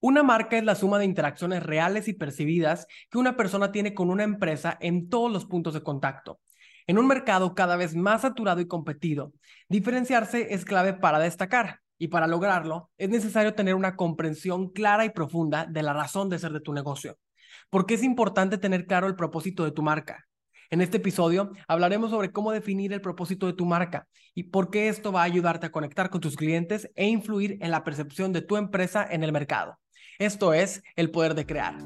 Una marca es la suma de interacciones reales y percibidas que una persona tiene con una empresa en todos los puntos de contacto. En un mercado cada vez más saturado y competido, diferenciarse es clave para destacar y para lograrlo es necesario tener una comprensión clara y profunda de la razón de ser de tu negocio. ¿Por qué es importante tener claro el propósito de tu marca? En este episodio hablaremos sobre cómo definir el propósito de tu marca y por qué esto va a ayudarte a conectar con tus clientes e influir en la percepción de tu empresa en el mercado. Esto es el poder de crear.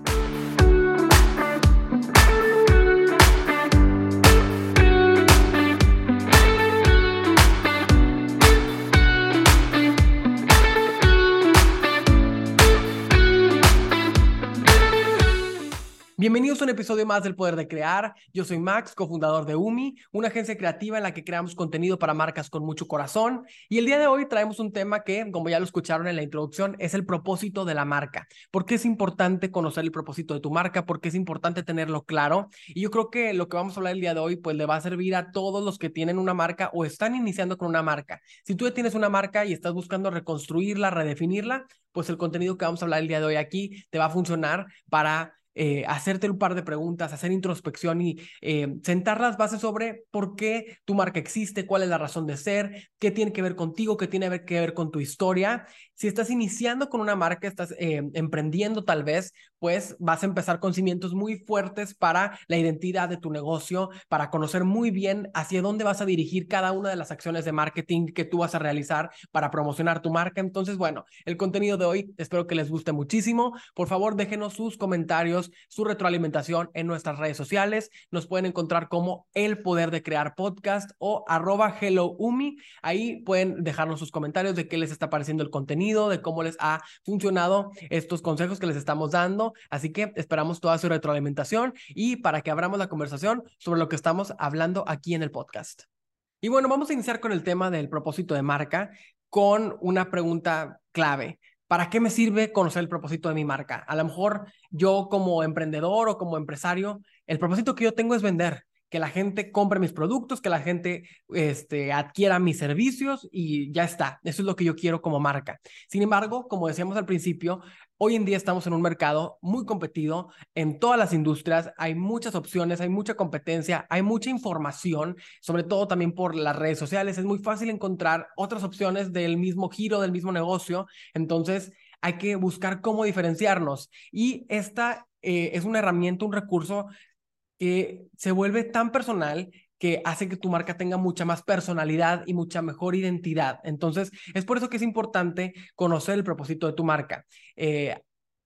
Bienvenidos a un episodio más del Poder de Crear. Yo soy Max, cofundador de UMI, una agencia creativa en la que creamos contenido para marcas con mucho corazón. Y el día de hoy traemos un tema que, como ya lo escucharon en la introducción, es el propósito de la marca. ¿Por qué es importante conocer el propósito de tu marca? ¿Por qué es importante tenerlo claro? Y yo creo que lo que vamos a hablar el día de hoy, pues le va a servir a todos los que tienen una marca o están iniciando con una marca. Si tú ya tienes una marca y estás buscando reconstruirla, redefinirla, pues el contenido que vamos a hablar el día de hoy aquí te va a funcionar para eh, hacerte un par de preguntas, hacer introspección y eh, sentar las bases sobre por qué tu marca existe, cuál es la razón de ser, qué tiene que ver contigo, qué tiene que ver con tu historia. Si estás iniciando con una marca, estás eh, emprendiendo tal vez, pues vas a empezar con cimientos muy fuertes para la identidad de tu negocio, para conocer muy bien hacia dónde vas a dirigir cada una de las acciones de marketing que tú vas a realizar para promocionar tu marca. Entonces, bueno, el contenido de hoy espero que les guste muchísimo. Por favor, déjenos sus comentarios su retroalimentación en nuestras redes sociales. Nos pueden encontrar como El Poder de Crear Podcast o arroba Hello Umi. Ahí pueden dejarnos sus comentarios de qué les está pareciendo el contenido, de cómo les ha funcionado estos consejos que les estamos dando. Así que esperamos toda su retroalimentación y para que abramos la conversación sobre lo que estamos hablando aquí en el podcast. Y bueno, vamos a iniciar con el tema del propósito de marca con una pregunta clave. ¿Para qué me sirve conocer el propósito de mi marca? A lo mejor yo como emprendedor o como empresario, el propósito que yo tengo es vender, que la gente compre mis productos, que la gente este, adquiera mis servicios y ya está. Eso es lo que yo quiero como marca. Sin embargo, como decíamos al principio, hoy en día estamos en un mercado muy competido en todas las industrias. Hay muchas opciones, hay mucha competencia, hay mucha información, sobre todo también por las redes sociales. Es muy fácil encontrar otras opciones del mismo giro, del mismo negocio. Entonces, hay que buscar cómo diferenciarnos. Y esta eh, es una herramienta, un recurso que se vuelve tan personal que hace que tu marca tenga mucha más personalidad y mucha mejor identidad. Entonces, es por eso que es importante conocer el propósito de tu marca. Eh,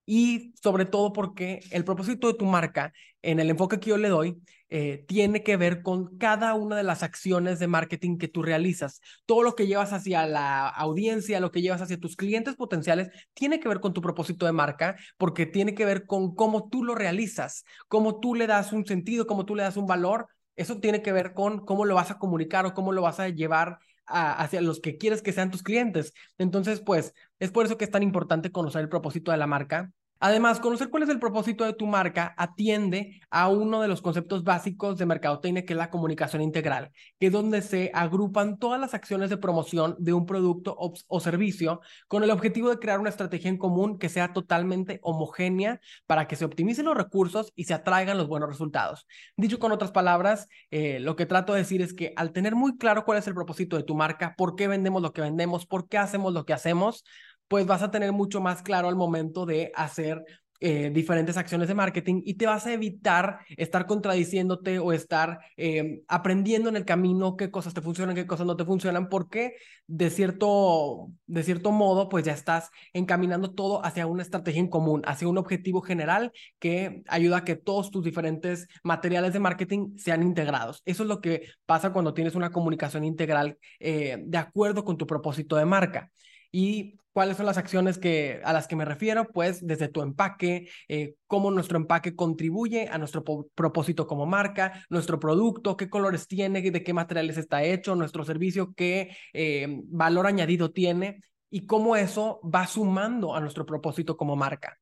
y sobre todo porque el propósito de tu marca, en el enfoque que yo le doy, eh, tiene que ver con cada una de las acciones de marketing que tú realizas. Todo lo que llevas hacia la audiencia, lo que llevas hacia tus clientes potenciales, tiene que ver con tu propósito de marca, porque tiene que ver con cómo tú lo realizas, cómo tú le das un sentido, cómo tú le das un valor. Eso tiene que ver con cómo lo vas a comunicar o cómo lo vas a llevar hacia los que quieres que sean tus clientes. Entonces, pues, es por eso que es tan importante conocer el propósito de la marca Además, conocer cuál es el propósito de tu marca atiende a uno de los conceptos básicos de mercadotecnia, que es la comunicación integral, que es donde se agrupan todas las acciones de promoción de un producto o, servicio con el objetivo de crear una estrategia en común que sea totalmente homogénea para que se optimicen los recursos y se atraigan los buenos resultados. Dicho con otras palabras, eh, lo que trato de decir es que al tener muy claro cuál es el propósito de tu marca, por qué vendemos lo que vendemos, por qué hacemos lo que hacemos, pues vas a tener mucho más claro al momento de hacer eh, diferentes acciones de marketing y te vas a evitar estar contradiciéndote o estar eh, aprendiendo en el camino qué cosas te funcionan, qué cosas no te funcionan, porque de cierto, de cierto modo, pues ya estás encaminando todo hacia una estrategia en común, hacia un objetivo general que ayuda a que todos tus diferentes materiales de marketing sean integrados. Eso es lo que pasa cuando tienes una comunicación integral eh, de acuerdo con tu propósito de marca. Y ¿Cuáles son las acciones que, a las que me refiero? Pues desde tu empaque, eh, cómo nuestro empaque contribuye a nuestro propósito como marca, nuestro producto, qué colores tiene, de qué materiales está hecho, nuestro servicio, qué eh, valor añadido tiene y cómo eso va sumando a nuestro propósito como marca.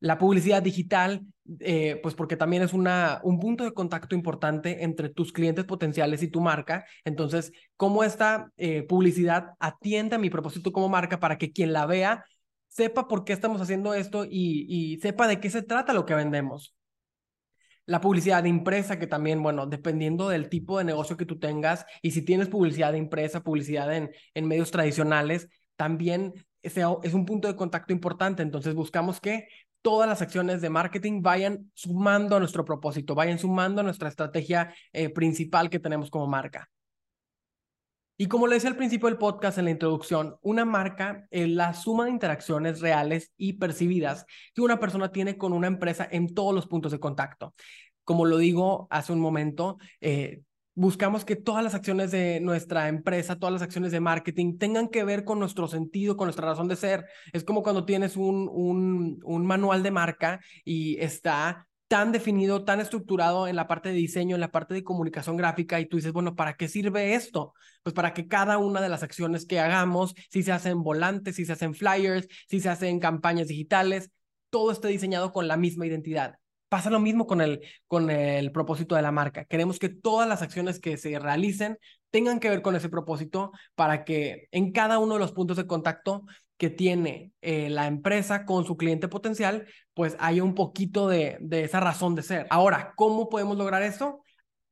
La publicidad digital, eh, pues porque también es una, un punto de contacto importante entre tus clientes potenciales y tu marca. Entonces, ¿cómo esta eh, publicidad atiende a mi propósito como marca para que quien la vea sepa por qué estamos haciendo esto y, y sepa de qué se trata lo que vendemos. La publicidad impresa, que también, bueno, dependiendo del tipo de negocio que tú tengas y si tienes publicidad impresa, publicidad en, en medios tradicionales, también es un punto de contacto importante. Entonces buscamos que todas las acciones de marketing vayan sumando a nuestro propósito, vayan sumando a nuestra estrategia eh, principal que tenemos como marca. Y como le decía al principio del podcast en la introducción, una marca es la suma de interacciones reales y percibidas que una persona tiene con una empresa en todos los puntos de contacto. Como lo digo hace un momento, eh, buscamos que todas las acciones de nuestra empresa, todas las acciones de marketing tengan que ver con nuestro sentido, con nuestra razón de ser. Es como cuando tienes un, un, manual de marca y está tan definido, tan estructurado en la parte de diseño, en la parte de comunicación gráfica y tú dices, bueno, ¿para qué sirve esto? Pues para que cada una de las acciones que hagamos, si se hacen volantes, si se hacen flyers, si se hacen campañas digitales, todo esté diseñado con la misma identidad. Pasa lo mismo con el, con el propósito de la marca. Queremos que todas las acciones que se realicen tengan que ver con ese propósito para que en cada uno de los puntos de contacto que tiene eh, la empresa con su cliente potencial, pues haya un poquito de, de esa razón de ser. Ahora, ¿cómo podemos lograr esto?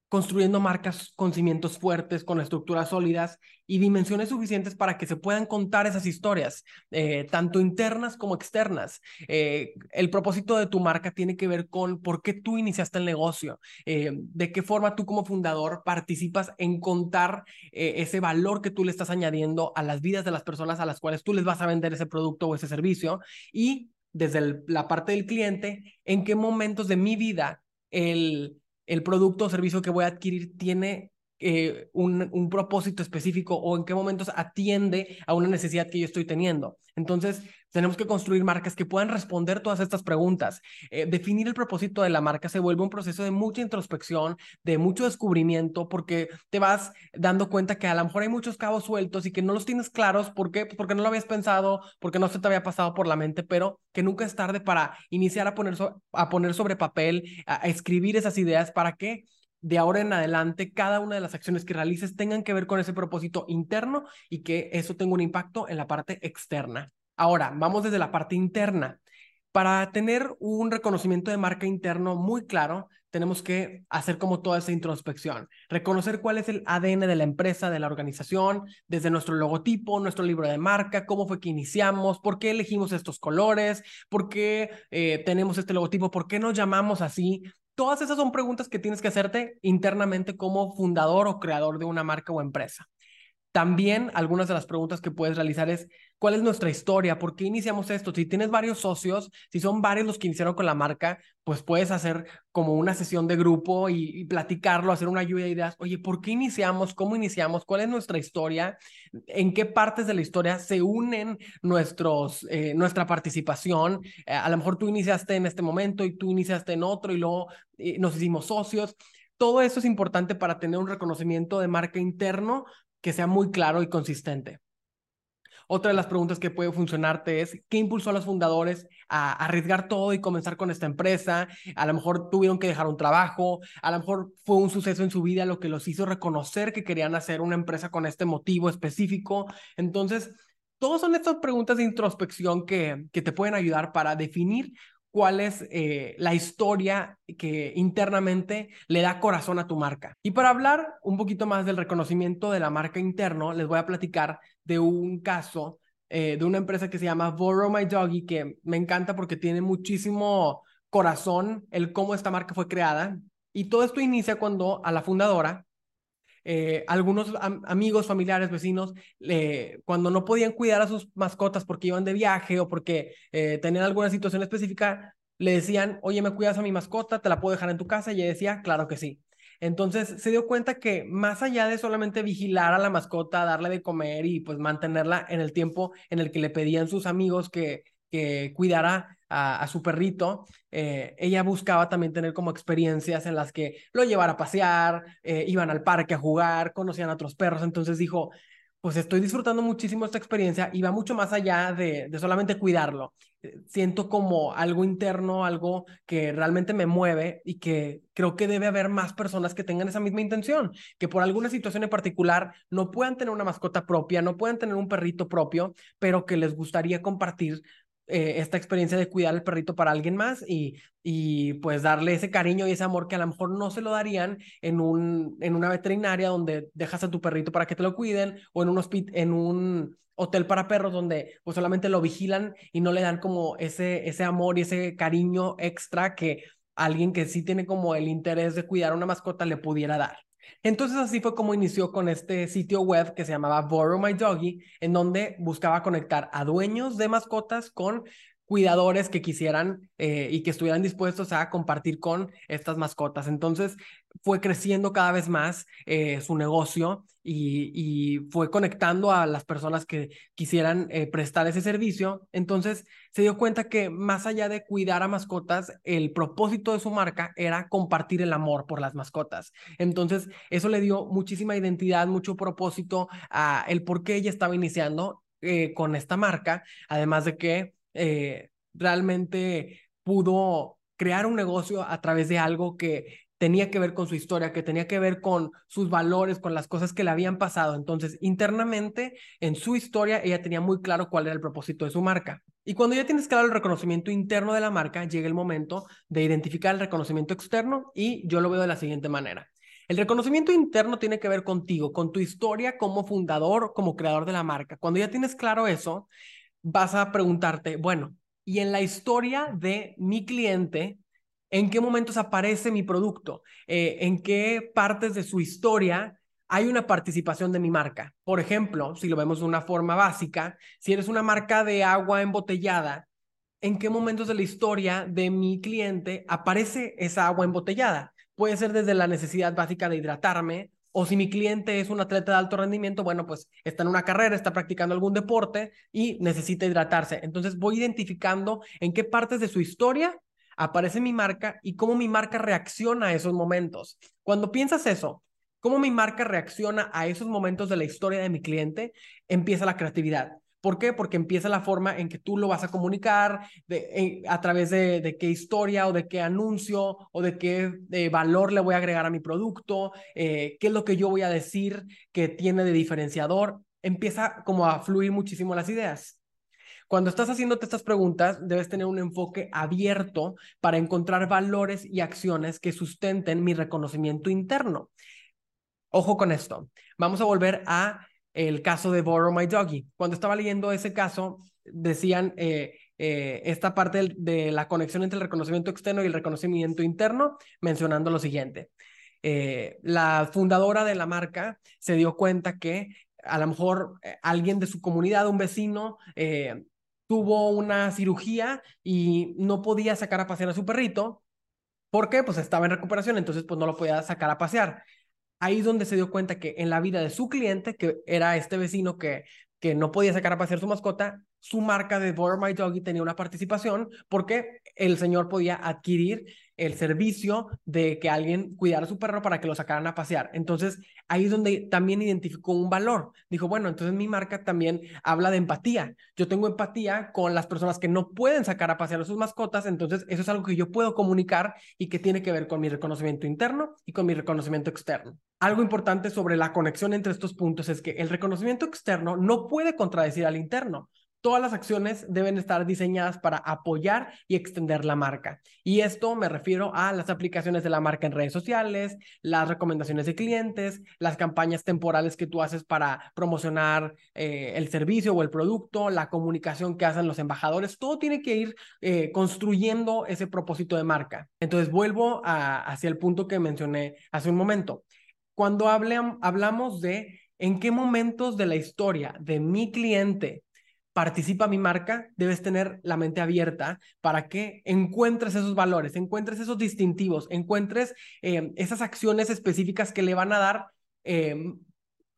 Construyendo marcas con cimientos fuertes, con estructuras sólidas y dimensiones suficientes para que se puedan contar esas historias, eh, tanto internas como externas. Eh, el propósito de tu marca tiene que ver con por qué tú iniciaste el negocio, eh, de qué forma tú como fundador participas en contar ese valor que tú le estás añadiendo a las vidas de las personas a las cuales tú les vas a vender ese producto o ese servicio y desde la parte del cliente, en qué momentos de mi vida el el producto o servicio que voy a adquirir tiene eh, un, un, propósito específico o en qué momentos atiende a una necesidad que yo estoy teniendo. Entonces, tenemos que construir marcas que puedan responder todas estas preguntas. Eh, definir el propósito de la marca se vuelve un proceso de mucha introspección, de mucho descubrimiento, porque te vas dando cuenta que a lo mejor hay muchos cabos sueltos y que no los tienes claros. ¿Por qué? Porque no lo habías pensado, porque no se te había pasado por la mente, pero que nunca es tarde para iniciar a poner, a poner sobre papel, a, a escribir esas ideas para que de ahora en adelante cada una de las acciones que realices tengan que ver con ese propósito interno y que eso tenga un impacto en la parte externa. Ahora, vamos desde la parte interna. Para tener un reconocimiento de marca interno muy claro, tenemos que hacer como toda esa introspección, reconocer cuál es el ADN de la empresa, de la organización, desde nuestro logotipo, nuestro libro de marca, cómo fue que iniciamos, por qué elegimos estos colores, por qué eh, tenemos este logotipo, por qué nos llamamos así. Todas esas son preguntas que tienes que hacerte internamente como fundador o creador de una marca o empresa. También algunas de las preguntas que puedes realizar es, ¿cuál es nuestra historia? ¿Por qué iniciamos esto? Si tienes varios socios, si son varios los que iniciaron con la marca, pues puedes hacer como una sesión de grupo y, platicarlo, hacer una lluvia de ideas. Oye, ¿por qué iniciamos? ¿Cómo iniciamos? ¿Cuál es nuestra historia? ¿En qué partes de la historia se unen nuestros, eh, nuestra participación? Eh, a lo mejor tú iniciaste en este momento y tú iniciaste en otro y luego eh, nos hicimos socios. Todo eso es importante para tener un reconocimiento de marca interno que sea muy claro y consistente. Otra de las preguntas que puede funcionarte es, ¿qué impulsó a los fundadores a arriesgar todo y comenzar con esta empresa? A lo mejor tuvieron que dejar un trabajo, a lo mejor fue un suceso en su vida lo que los hizo reconocer que querían hacer una empresa con este motivo específico. Entonces, todas son estas preguntas de introspección que, que te pueden ayudar para definir cuál es eh, la historia que internamente le da corazón a tu marca. Y para hablar un poquito más del reconocimiento de la marca interno, les voy a platicar de un caso eh, de una empresa que se llama Borrow My Doggy, que me encanta porque tiene muchísimo corazón el cómo esta marca fue creada. Y todo esto inicia cuando a la fundadora eh, algunos amigos, familiares, vecinos, cuando no podían cuidar a sus mascotas porque iban de viaje o porque eh, tenían alguna situación específica, le decían, oye, ¿me cuidas a mi mascota? ¿Te la puedo dejar en tu casa? Y ella decía, claro que sí. Entonces se dio cuenta que más allá de solamente vigilar a la mascota, darle de comer y pues mantenerla en el tiempo en el que le pedían sus amigos que, que cuidara a, su perrito, eh, ella buscaba también tener como experiencias en las que lo llevara a pasear, eh, iban al parque a jugar, conocían a otros perros, entonces dijo, pues estoy disfrutando muchísimo esta experiencia y va mucho más allá de, de solamente cuidarlo. Eh, siento como algo interno, algo que realmente me mueve y que creo que debe haber más personas que tengan esa misma intención, que por alguna situación en particular no puedan tener una mascota propia, no puedan tener un perrito propio, pero que les gustaría compartir eh, esta experiencia de cuidar el perrito para alguien más y, y pues darle ese cariño y ese amor que a lo mejor no se lo darían en, un, en una veterinaria donde dejas a tu perrito para que te lo cuiden o en un, en un hotel para perros donde pues solamente lo vigilan y no le dan como ese, ese amor y ese cariño extra que alguien que sí tiene como el interés de cuidar a una mascota le pudiera dar. Entonces así fue como inició con este sitio web que se llamaba Borrow My Doggy, en donde buscaba conectar a dueños de mascotas con cuidadores que quisieran eh, y que estuvieran dispuestos a compartir con estas mascotas. Entonces fue creciendo cada vez más eh, su negocio y, fue conectando a las personas que quisieran eh, prestar ese servicio. Entonces se dio cuenta que más allá de cuidar a mascotas, el propósito de su marca era compartir el amor por las mascotas. Entonces eso le dio muchísima identidad, mucho propósito a el por qué ella estaba iniciando con esta marca, además de que eh, realmente pudo crear un negocio a través de algo que tenía que ver con su historia, que tenía que ver con sus valores, con las cosas que le habían pasado. Entonces, internamente, en su historia, ella tenía muy claro cuál era el propósito de su marca. Y cuando ya tienes claro el reconocimiento interno de la marca, llega el momento de identificar el reconocimiento externo y yo lo veo de la siguiente manera. El reconocimiento interno tiene que ver contigo, con tu historia como fundador, como creador de la marca. Cuando ya tienes claro eso, vas a preguntarte, bueno, y en la historia de mi cliente, ¿en qué momentos aparece mi producto? Eh, ¿En qué partes de su historia hay una participación de mi marca? Por ejemplo, si lo vemos de una forma básica, si eres una marca de agua embotellada, ¿en qué momentos de la historia de mi cliente aparece esa agua embotellada? Puede ser desde la necesidad básica de hidratarme, o si mi cliente es un atleta de alto rendimiento, bueno, pues está en una carrera, está practicando algún deporte y necesita hidratarse. Entonces voy identificando en qué partes de su historia aparece mi marca y cómo mi marca reacciona a esos momentos. Cuando piensas eso, cómo mi marca reacciona a esos momentos de la historia de mi cliente, empieza la creatividad. ¿Por qué? Porque empieza la forma en que tú lo vas a comunicar, de, a través de, qué historia o de qué anuncio o de qué eh, valor le voy a agregar a mi producto, eh, qué es lo que yo voy a decir que tiene de diferenciador. Empieza como a fluir muchísimo las ideas. Cuando estás haciéndote estas preguntas, debes tener un enfoque abierto para encontrar valores y acciones que sustenten mi reconocimiento interno. Ojo con esto. Vamos a volver a el caso de Borrow My Doggy. Cuando estaba leyendo ese caso, decían eh, eh, esta parte de la conexión entre el reconocimiento externo y el reconocimiento interno, mencionando lo siguiente. Eh, la fundadora de la marca se dio cuenta que a lo mejor alguien de su comunidad, un vecino, tuvo una cirugía y no podía sacar a pasear a su perrito. ¿Por qué? Pues estaba en recuperación, entonces pues no lo podía sacar a pasear ahí es donde se dio cuenta que en la vida de su cliente, que era este vecino que, que no podía sacar a pasear su mascota, su marca de Borrow My Doggy tenía una participación porque el señor podía adquirir el servicio de que alguien cuidara a su perro para que lo sacaran a pasear. Entonces, ahí es donde también identificó un valor. Dijo, bueno, entonces mi marca también habla de empatía. Yo tengo empatía con las personas que no pueden sacar a pasear a sus mascotas, entonces eso es algo que yo puedo comunicar y que tiene que ver con mi reconocimiento interno y con mi reconocimiento externo. Algo importante sobre la conexión entre estos puntos es que el reconocimiento externo no puede contradecir al interno todas las acciones deben estar diseñadas para apoyar y extender la marca. Y esto me refiero a las aplicaciones de la marca en redes sociales, las recomendaciones de clientes, las campañas temporales que tú haces para promocionar eh, el servicio o el producto, la comunicación que hacen los embajadores. Todo tiene que ir eh, construyendo ese propósito de marca. Entonces vuelvo hacia el punto que mencioné hace un momento. Cuando hablamos de en qué momentos de la historia de mi cliente participa mi marca, debes tener la mente abierta para que encuentres esos valores, encuentres esos distintivos, encuentres eh, esas acciones específicas que le van a dar em,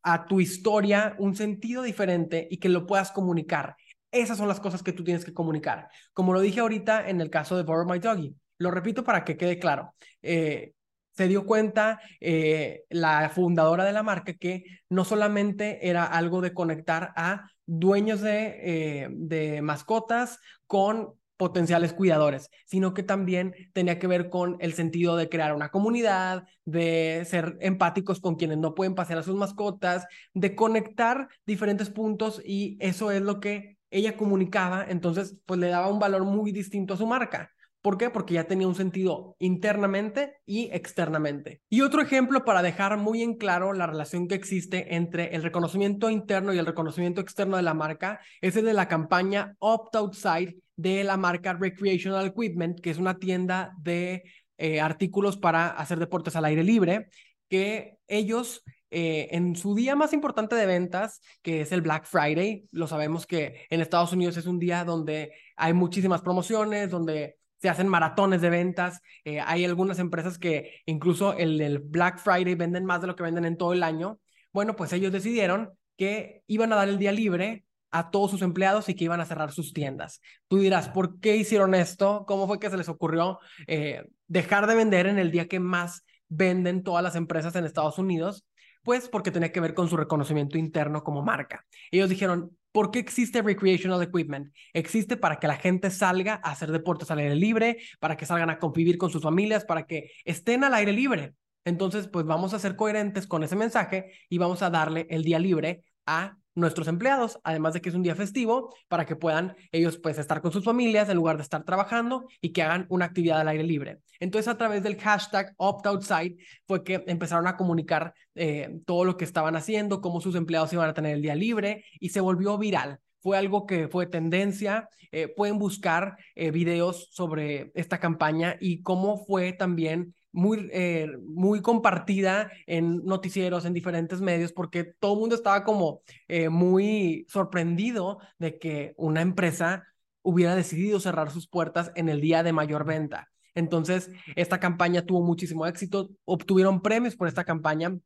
a tu historia un sentido diferente y que lo puedas comunicar. Esas son las cosas que tú tienes que comunicar. Como lo dije ahorita en el caso de Borrow My Doggy. Lo repito para que quede claro. Eh, se dio cuenta eh, la fundadora de la marca que no solamente era algo de conectar a dueños de, eh, de mascotas con potenciales cuidadores, sino que también tenía que ver con el sentido de crear una comunidad, de ser empáticos con quienes no pueden pasear a sus mascotas, de conectar diferentes puntos y eso es lo que ella comunicaba, entonces pues le daba un valor muy distinto a su marca. ¿Por qué? Porque ya tenía un sentido internamente y externamente. Y otro ejemplo para dejar muy en claro la relación que existe entre el reconocimiento interno y el reconocimiento externo de la marca es el de la campaña Opt Outside de la marca Recreational Equipment, que es una tienda de eh, artículos para hacer deportes al aire libre, que ellos eh, en su día más importante de ventas, que es el Black Friday, lo sabemos que en Estados Unidos es un día donde hay muchísimas promociones, donde se hacen maratones de ventas. Eh, hay algunas empresas que incluso el, el Black Friday venden más de lo que venden en todo el año. Bueno, pues ellos decidieron que iban a dar el día libre a todos sus empleados y que iban a cerrar sus tiendas. Tú dirás, ¿por qué hicieron esto? ¿Cómo fue que se les ocurrió eh, dejar de vender en el día que más venden todas las empresas en Estados Unidos? Pues porque tenía que ver con su reconocimiento interno como marca. Ellos dijeron, ¿por qué existe recreational equipment? Existe para que la gente salga a hacer deportes al aire libre, para que salgan a convivir con sus familias, para que estén al aire libre. Entonces, pues vamos a ser coherentes con ese mensaje y vamos a darle el día libre a nuestros empleados, además de que es un día festivo, para que puedan ellos pues estar con sus familias en lugar de estar trabajando y que hagan una actividad al aire libre. Entonces a través del hashtag OptOutside fue que empezaron a comunicar eh, todo lo que estaban haciendo, cómo sus empleados iban a tener el día libre y se volvió viral fue algo que fue tendencia. Eh, pueden buscar eh, videos sobre esta campaña y cómo fue también muy, eh, muy compartida en noticieros, en diferentes medios, porque todo el mundo estaba como eh, muy sorprendido de que una empresa hubiera decidido cerrar sus puertas en el día de mayor venta. Entonces, esta campaña tuvo muchísimo éxito, obtuvieron premios por esta campaña,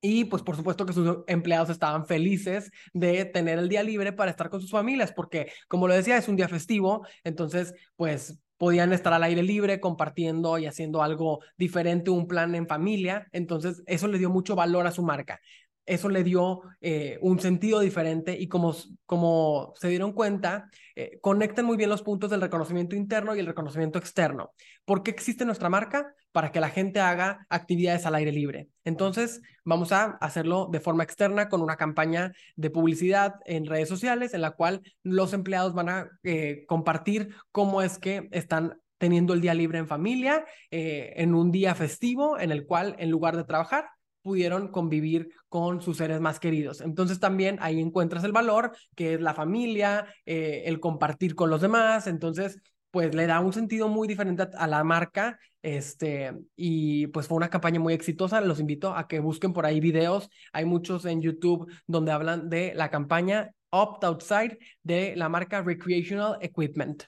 y pues por supuesto que sus empleados estaban felices de tener el día libre para estar con sus familias, porque como lo decía, es un día festivo, entonces pues podían estar al aire libre compartiendo y haciendo algo diferente, un plan en familia. Entonces, eso le dio mucho valor a su marca. Eso le dio eh, un sentido diferente y como, como se dieron cuenta, eh, conectan muy bien los puntos del reconocimiento interno y el reconocimiento externo. ¿Por qué existe nuestra marca? Para que la gente haga actividades al aire libre. Entonces, vamos a hacerlo de forma externa con una campaña de publicidad en redes sociales en la cual los empleados van a eh, compartir cómo es que están teniendo el día libre en familia, en un día festivo en el cual en lugar de trabajar, pudieron convivir con sus seres más queridos. Entonces también ahí encuentras el valor, que es la familia, eh, el compartir con los demás. Entonces, pues le da un sentido muy diferente a, la marca. Este, y pues fue una campaña muy exitosa. Los invito a que busquen por ahí videos. Hay muchos en YouTube donde hablan de la campaña Opt Outside de la marca Recreational Equipment.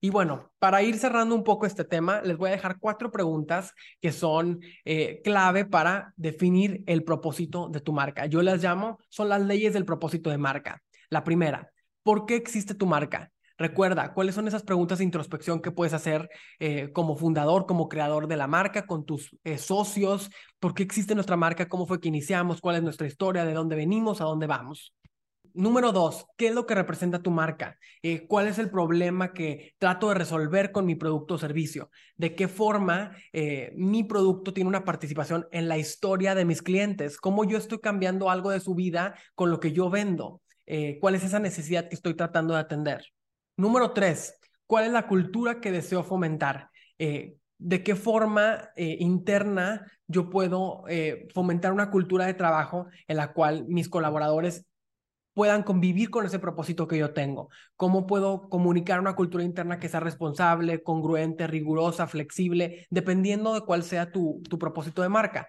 Y bueno, para ir cerrando un poco este tema, les voy a dejar cuatro preguntas que son eh, clave para definir el propósito de tu marca. Yo las llamo, son las leyes del propósito de marca. La primera, ¿por qué existe tu marca? Recuerda, ¿cuáles son esas preguntas de introspección que puedes hacer eh, como fundador, como creador de la marca, con tus eh, socios? ¿Por qué existe nuestra marca? ¿Cómo fue que iniciamos? ¿Cuál es nuestra historia? ¿De dónde venimos? ¿A dónde vamos? Número dos, ¿qué es lo que representa tu marca? Eh, ¿Cuál es el problema que trato de resolver con mi producto o servicio? ¿De qué forma mi producto tiene una participación en la historia de mis clientes? ¿Cómo yo estoy cambiando algo de su vida con lo que yo vendo? ¿Cuál es esa necesidad que estoy tratando de atender? Número tres, ¿cuál es la cultura que deseo fomentar? Eh, ¿De qué forma eh, interna yo puedo eh, fomentar una cultura de trabajo en la cual mis colaboradores puedan convivir con ese propósito que yo tengo? ¿Cómo puedo comunicar una cultura interna que sea responsable, congruente, rigurosa, flexible, dependiendo de cuál sea tu, tu propósito de marca?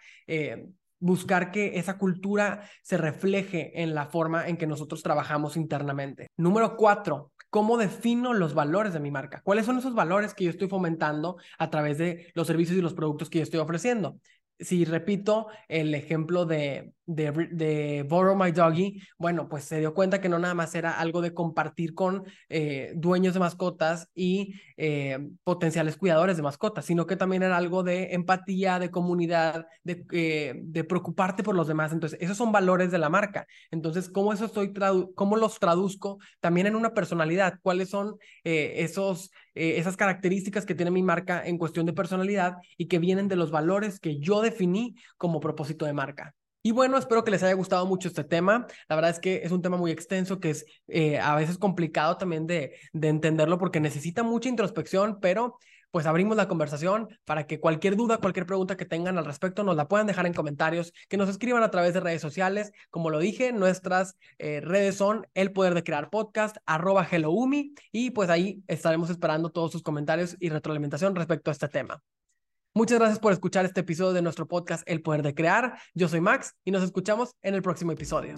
buscar que esa cultura se refleje en la forma en que nosotros trabajamos internamente. Número cuatro, ¿Cómo defino los valores de mi marca? ¿Cuáles son esos valores que yo estoy fomentando a través de los servicios y los productos que yo estoy ofreciendo? Si repito el ejemplo de, de, Borrow My Doggy, bueno, pues se dio cuenta que no nada más era algo de compartir con eh, dueños de mascotas y eh, potenciales cuidadores de mascotas, sino que también era algo de empatía, de comunidad, de, eh, de preocuparte por los demás. Entonces, esos son valores de la marca. Entonces, ¿cómo, eso estoy cómo los traduzco también en una personalidad? ¿Cuáles son esos, esas características que tiene mi marca en cuestión de personalidad y que vienen de los valores que yo definí como propósito de marca? Y bueno, espero que les haya gustado mucho este tema. La verdad es que es un tema muy extenso que es eh, a veces complicado también de, de entenderlo porque necesita mucha introspección, pero pues abrimos la conversación para que cualquier duda, cualquier pregunta que tengan al respecto nos la puedan dejar en comentarios, que nos escriban a través de redes sociales. Como lo dije, nuestras eh, redes son El Poder de Crear Podcast, arroba HelloUmi, y pues ahí estaremos esperando todos sus comentarios y retroalimentación respecto a este tema. Muchas gracias por escuchar este episodio de nuestro podcast El Poder de Crear. Yo soy Max y nos escuchamos en el próximo episodio.